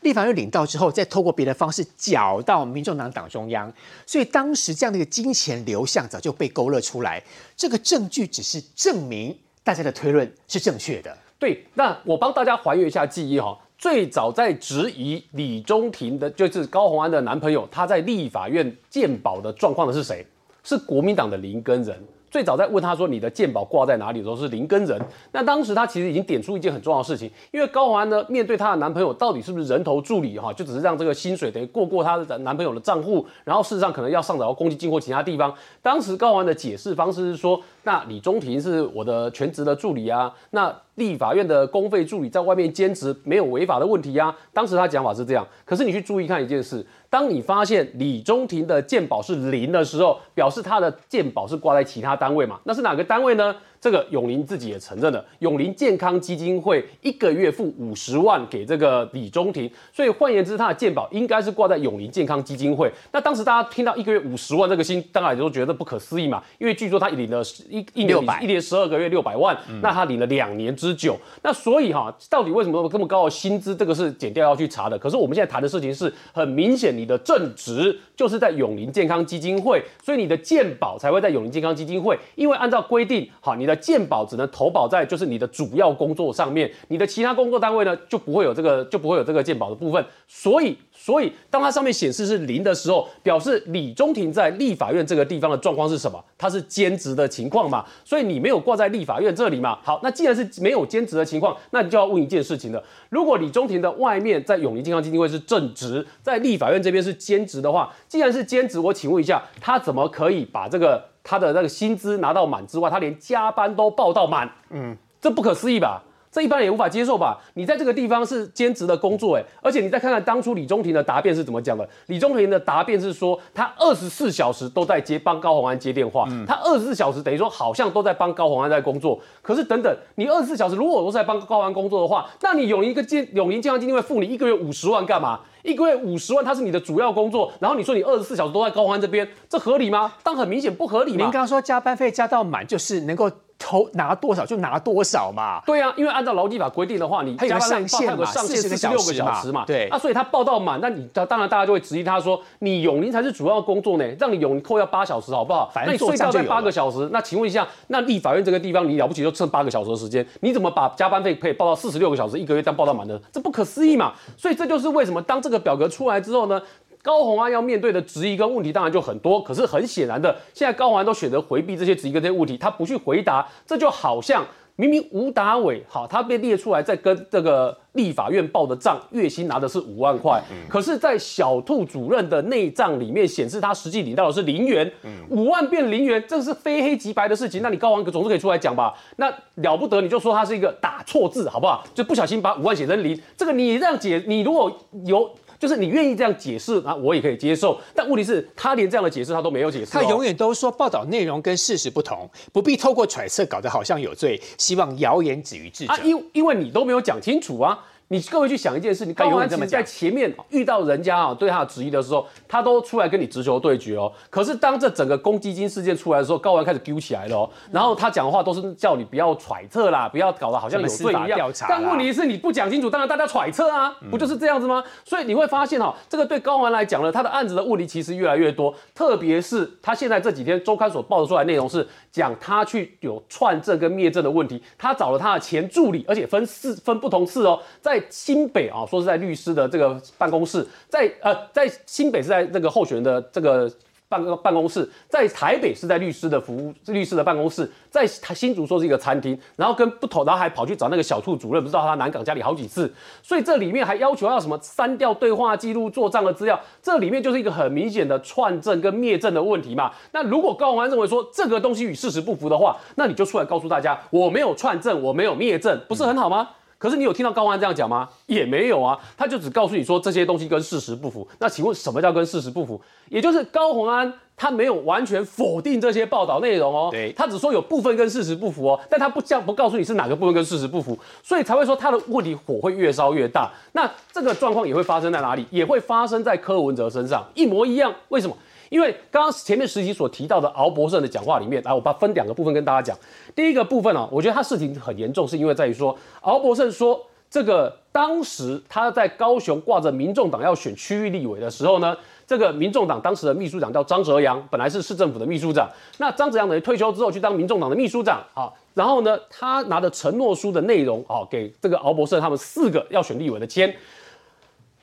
立法院领到之后，再透过别的方式缴到民众党党中央，所以当时这样的一个金钱流向早就被勾勒出来。这个证据只是证明大家的推论是正确的。对，那我帮大家还原一下记忆哈。最早在质疑李中庭的，就是高虹安的男朋友，他在立法院鉴宝的状况的是谁？是国民党的林根人。最早在问他说你的鉴宝挂在哪里的时候是林跟人，那当时他其实已经点出一件很重要的事情，因为高环呢面对她的男朋友到底是不是人头助理哈，就只是让这个薪水等于过过她的男朋友的账户，然后事实上可能要上找到公积金或其他地方。当时高环的解释方式是说，那李中庭是我的全职的助理啊，那立法院的公费助理在外面兼职没有违法的问题啊。当时他讲法是这样，可是你去注意看一件事。当你发现李中庭的鉴保是零的时候，表示他的鉴保是挂在其他单位嘛？那是哪个单位呢？这个永林自己也承认了，永林健康基金会一个月付五十万给这个李中庭，所以换言之，他的健保应该是挂在永林健康基金会。那当时大家听到一个月五十万这个薪，当然都觉得不可思议嘛，因为据说他领了一一年一年十二个月六百万，那他领了两年之久。那所以哈，到底为什么这么高的薪资？这个是减掉要去查的。可是我们现在谈的事情是很明显，你的正职就是在永林健康基金会，所以你的健保才会在永林健康基金会，因为按照规定，好你。的健保只能投保在就是你的主要工作上面，你的其他工作单位呢就不会有这个就不会有这个健保的部分。所以，所以当它上面显示是零的时候，表示李中庭在立法院这个地方的状况是什么？它是兼职的情况嘛？所以你没有挂在立法院这里嘛？好，那既然是没有兼职的情况，那你就要问一件事情了：如果李中庭的外面在永宁健康基金会是正职，在立法院这边是兼职的话，既然是兼职，我请问一下，他怎么可以把这个？他的那个薪资拿到满之外，他连加班都报到满，嗯，这不可思议吧？这一般人也无法接受吧？你在这个地方是兼职的工作，哎，而且你再看看当初李中庭的答辩是怎么讲的？李中庭的答辩是说，他二十四小时都在接帮高洪安接电话，他二十四小时等于说好像都在帮高洪安在工作。可是等等，你二十四小时如果都是在帮高洪安工作的话，那你永一个健永林健康基金会付你一个月五十万干嘛？一个月五十万，它是你的主要工作，然后你说你二十四小时都在高欢这边，这合理吗？但很明显不合理嘛。您刚刚说加班费加到满，就是能够。投拿多少就拿多少嘛。对啊，因为按照劳基法规定的话，你加班上限嘛，四十六个小时嘛。对，那所以他报到满，那你当然大家就会质疑他说，你永宁才是主要工作呢，让你永宁扣要八小时好不好？反正睡觉在八个小时。那请问一下，那立法院这个地方你了不起就剩八个小时的时间，你怎么把加班费可以报到四十六个小时，一个月这样报到满呢？这不可思议嘛。所以这就是为什么当这个表格出来之后呢？高红安要面对的质疑跟问题当然就很多，可是很显然的，现在高红安都选择回避这些质疑跟这些问题，他不去回答，这就好像明明吴达伟好，他被列出来在跟这个立法院报的账，月薪拿的是五万块，可是，在小兔主任的内账里面显示他实际领到的是零元，五万变零元，这是非黑即白的事情，那你高鸿安总是可以出来讲吧？那了不得，你就说他是一个打错字，好不好？就不小心把五万写成零，这个你这样解，你如果有。就是你愿意这样解释，啊我也可以接受。但问题是，他连这样的解释他都没有解释。他永远都说报道内容跟事实不同，不必透过揣测搞得好像有罪，希望谣言止于智者。啊，因因为你都没有讲清楚啊。你各位去想一件事，你高安其实在前面遇到人家啊对他的质疑的时候，他都出来跟你直球对决哦。可是当这整个公积金事件出来的时候，高安开始丢起来了哦。然后他讲的话都是叫你不要揣测啦，不要搞得好像有罪一样。但问题是你不讲清楚，当然大家揣测啊，不就是这样子吗？所以你会发现哈，这个对高安来讲呢，他的案子的问题其实越来越多，特别是他现在这几天周刊所报的出来内容是讲他去有串证跟灭证的问题，他找了他的前助理，而且分四分不同次哦，在。新北啊，说是在律师的这个办公室，在呃，在新北是在这个候选人的这个办办公室，在台北是在律师的服务律师的办公室，在新竹说是一个餐厅，然后跟不同，然后还跑去找那个小处主任，不知道他南港家里好几次，所以这里面还要求要什么删掉对话记录、做账的资料，这里面就是一个很明显的串证跟灭证的问题嘛。那如果高宏安认为说这个东西与事实不符的话，那你就出来告诉大家，我没有串证，我没有灭证，不是很好吗？可是你有听到高安这样讲吗？也没有啊，他就只告诉你说这些东西跟事实不符。那请问什么叫跟事实不符？也就是高鸿安他没有完全否定这些报道内容哦，对，他只说有部分跟事实不符哦，但他不讲不告诉你是哪个部分跟事实不符，所以才会说他的问题火会越烧越大。那这个状况也会发生在哪里？也会发生在柯文哲身上，一模一样。为什么？因为刚刚前面十集所提到的敖博胜的讲话里面，来我把分两个部分跟大家讲。第一个部分呢、我觉得他事情很严重，是因为在于说敖博胜说这个当时他在高雄挂着民众党要选区域立委的时候呢。这个民众党当时的秘书长叫张哲阳，本来是市政府的秘书长。那张哲阳等于退休之后去当民众党的秘书长啊，然后呢，他拿着承诺书的内容啊，给这个敖博胜他们四个要选立委的签。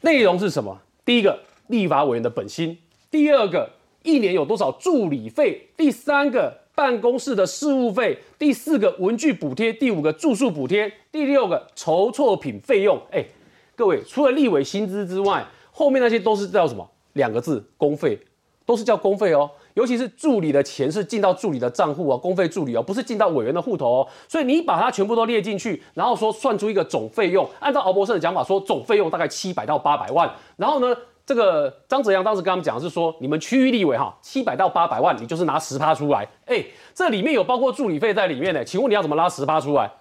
内容是什么？第一个，立法委员的本心；第二个，一年有多少助理费；第三个，办公室的事务费；第四个，文具补贴；第五个，住宿补贴；第六个，筹措品费用。哎，各位，除了立委薪资之外，后面那些都是叫什么？两个字，公费，都是叫公费哦。尤其是助理的钱是进到助理的账户哦，公费助理哦，不是进到委员的户头哦。所以你把它全部都列进去，然后说算出一个总费用，按照敖博士的讲法说，总费用大概七百到八百万。然后呢，这个张泽阳当时跟他们讲的是说，你们区域立委哈，七百到八百万，你就是拿十趴出来。哎，这里面有包括助理费在里面呢，请问你要怎么拉十趴出来？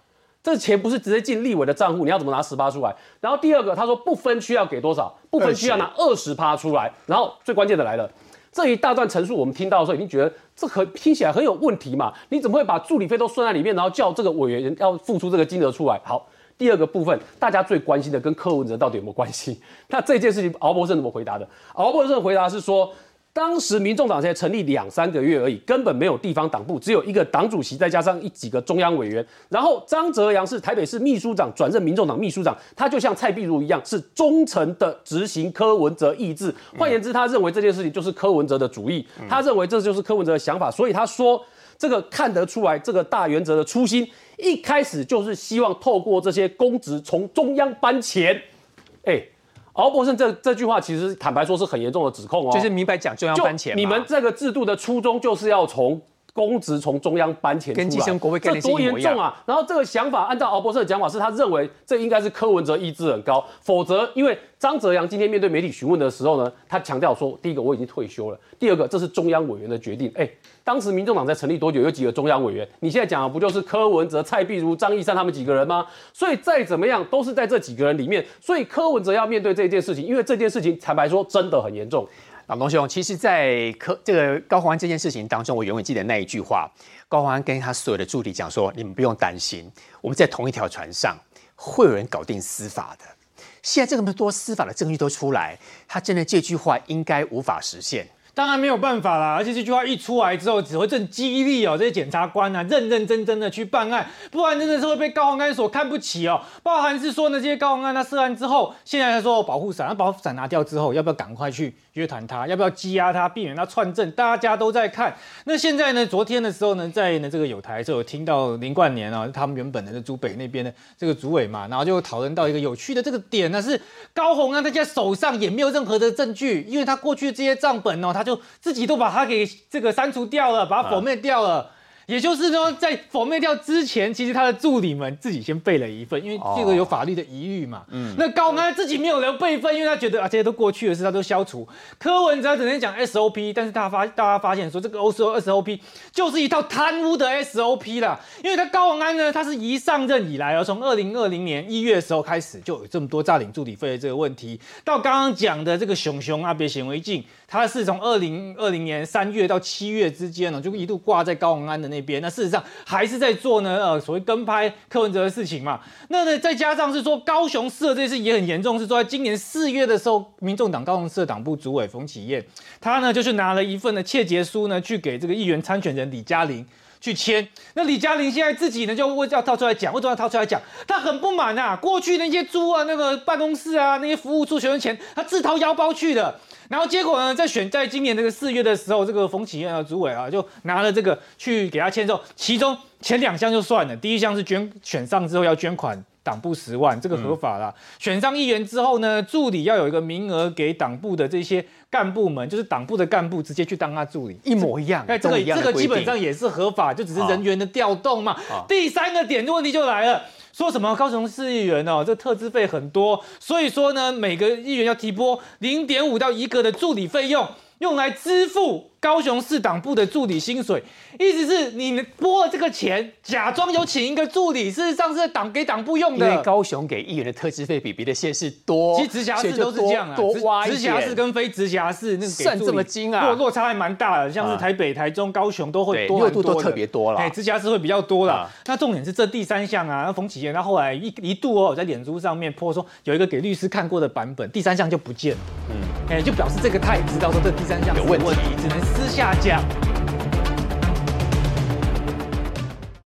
这钱不是直接进立委的账户，你要怎么拿十趴出来？然后第二个，他说不分区要给多少？不分区要拿二十趴出来。然后最关键的来了，这一大段陈述我们听到的时候，已经觉得这很听起来很有问题嘛？你怎么会把助理费都算在里面，然后叫这个委员要付出这个金额出来？好，第二个部分，大家最关心的跟柯文哲到底有没有关系？<laughs> 那这件事情，敖博胜怎么回答的？敖博胜的回答是说。当时民众党才成立两三个月而已，根本没有地方党部，只有一个党主席，再加上一几个中央委员。然后张泽阳是台北市秘书长，转任民众党秘书长，他就像蔡壁如一样，是忠诚的执行柯文哲意志。换言之，他认为这件事情就是柯文哲的主意，他认为这就是柯文哲的想法，所以他说这个看得出来，这个大原则的初心，一开始就是希望透过这些公职从中央搬钱，哎。敖博胜这这句话，其实坦白说是很严重的指控哦，就是明白讲中央搬钱，你们这个制度的初衷就是要从公职从中央搬迁出来，跟基层国会这多严重啊！然后这个想法，按照敖博士的讲法，是他认为这应该是柯文哲意志很高，否则因为张泽阳今天面对媒体询问的时候呢，他强调说，第一个我已经退休了，第二个这是中央委员的决定。哎，当时民众党在成立多久？有几个中央委员？你现在讲的不就是柯文哲、蔡壁如、张义山他们几个人吗？所以再怎么样都是在这几个人里面，所以柯文哲要面对这件事情，因为这件事情坦白说真的很严重。老东兄，其实，在科这个高宏安这件事情当中，我永远记得那一句话：高宏安跟他所有的助理讲说，你们不用担心，我们在同一条船上，会有人搞定司法的。现在这么多司法的证据都出来，他真的这句话应该无法实现。当然没有办法啦，而且这句话一出来之后，只会更激励哦这些检察官啊，认认真真的去办案，不然真的是会被高鸿安所看不起哦。包含是说呢，这些高鸿安他涉案之后，现在他说保护伞，那保护伞拿掉之后，要不要赶快去约谈他？要不要羁押他，避免他串证？大家都在看。那现在呢，昨天的时候呢，在呢这个有台就有听到林冠年啊，他们原本的朱北那边的这个主委嘛，然后就讨论到一个有趣的这个点呢，是高鸿安他现在手上也没有任何的证据，因为他过去这些账本哦，他就自己都把它给这个删除掉了，把它否灭掉了。也就是说，在否灭掉之前，其实他的助理们自己先备了一份，因为这个有法律的疑虑嘛。嗯，那高鸿安自己没有留备份，因为他觉得啊，这些都过去的事，他都消除。柯文哲整天讲 SOP，但是他发大家发现说，这个 O S O SOP 就是一套贪污的 SOP 啦。因为他高鸿安呢，他是一上任以来哦，从二零二零年一月的时候开始，就有这么多诈领助理费的这个问题，到刚刚讲的这个熊熊啊，别显微镜。他是从二零二零年三月到七月之间呢，就一度挂在高鸿安的那那边。那事实上还是在做呢，呃，所谓跟拍柯文哲的事情嘛。那呢，再加上是说高雄市的这件事也很严重，是说在今年四月的时候，民众党高雄市的党部主委冯启燕，他呢就是拿了一份的窃结书呢，去给这个议员参选人李嘉玲。去签，那李嘉玲现在自己呢就为要掏出来讲，为什么要掏出来讲？他很不满啊，过去那些租啊、那个办公室啊、那些服务处学生钱，他自掏腰包去的。然后结果呢，在选在今年这个四月的时候，这个冯启燕的主委啊，就拿了这个去给他签之后，其中前两项就算了，第一项是捐选上之后要捐款党部十万，这个合法啦。选上议员之后呢，助理要有一个名额给党部的这些干部们，就是党部的干部直接去当他助理，一模一样，哎，这个这个基本上也是合法，就只是人员的调动嘛。啊第三个点，问题就来了。说什么？高雄市议员哦，这特资费很多，所以说呢，每个议员要提拨零点五到一个的助理费用，用来支付高高雄市党部的助理薪水，意思是你拨了这个钱，假装有请一个助理，事实上是党给党部用的。因为的。高雄给议员的特支费比别的县市多，其实直辖市都是这样啊，多直多直辖市跟非直辖市那个给算这么精啊。落落差还蛮大的，像是啊。台北、台中、高雄都会对多蛮六度都特别多了哎，直辖市会比较多啊。了。那重点是这第三项啊，那冯启贤他后来一一度哦，在脸书上面泼说有一个给律师看过的版本，第三项就不见了，嗯，哎，就表示这个他也知道说这第三项有问题只能私下讲。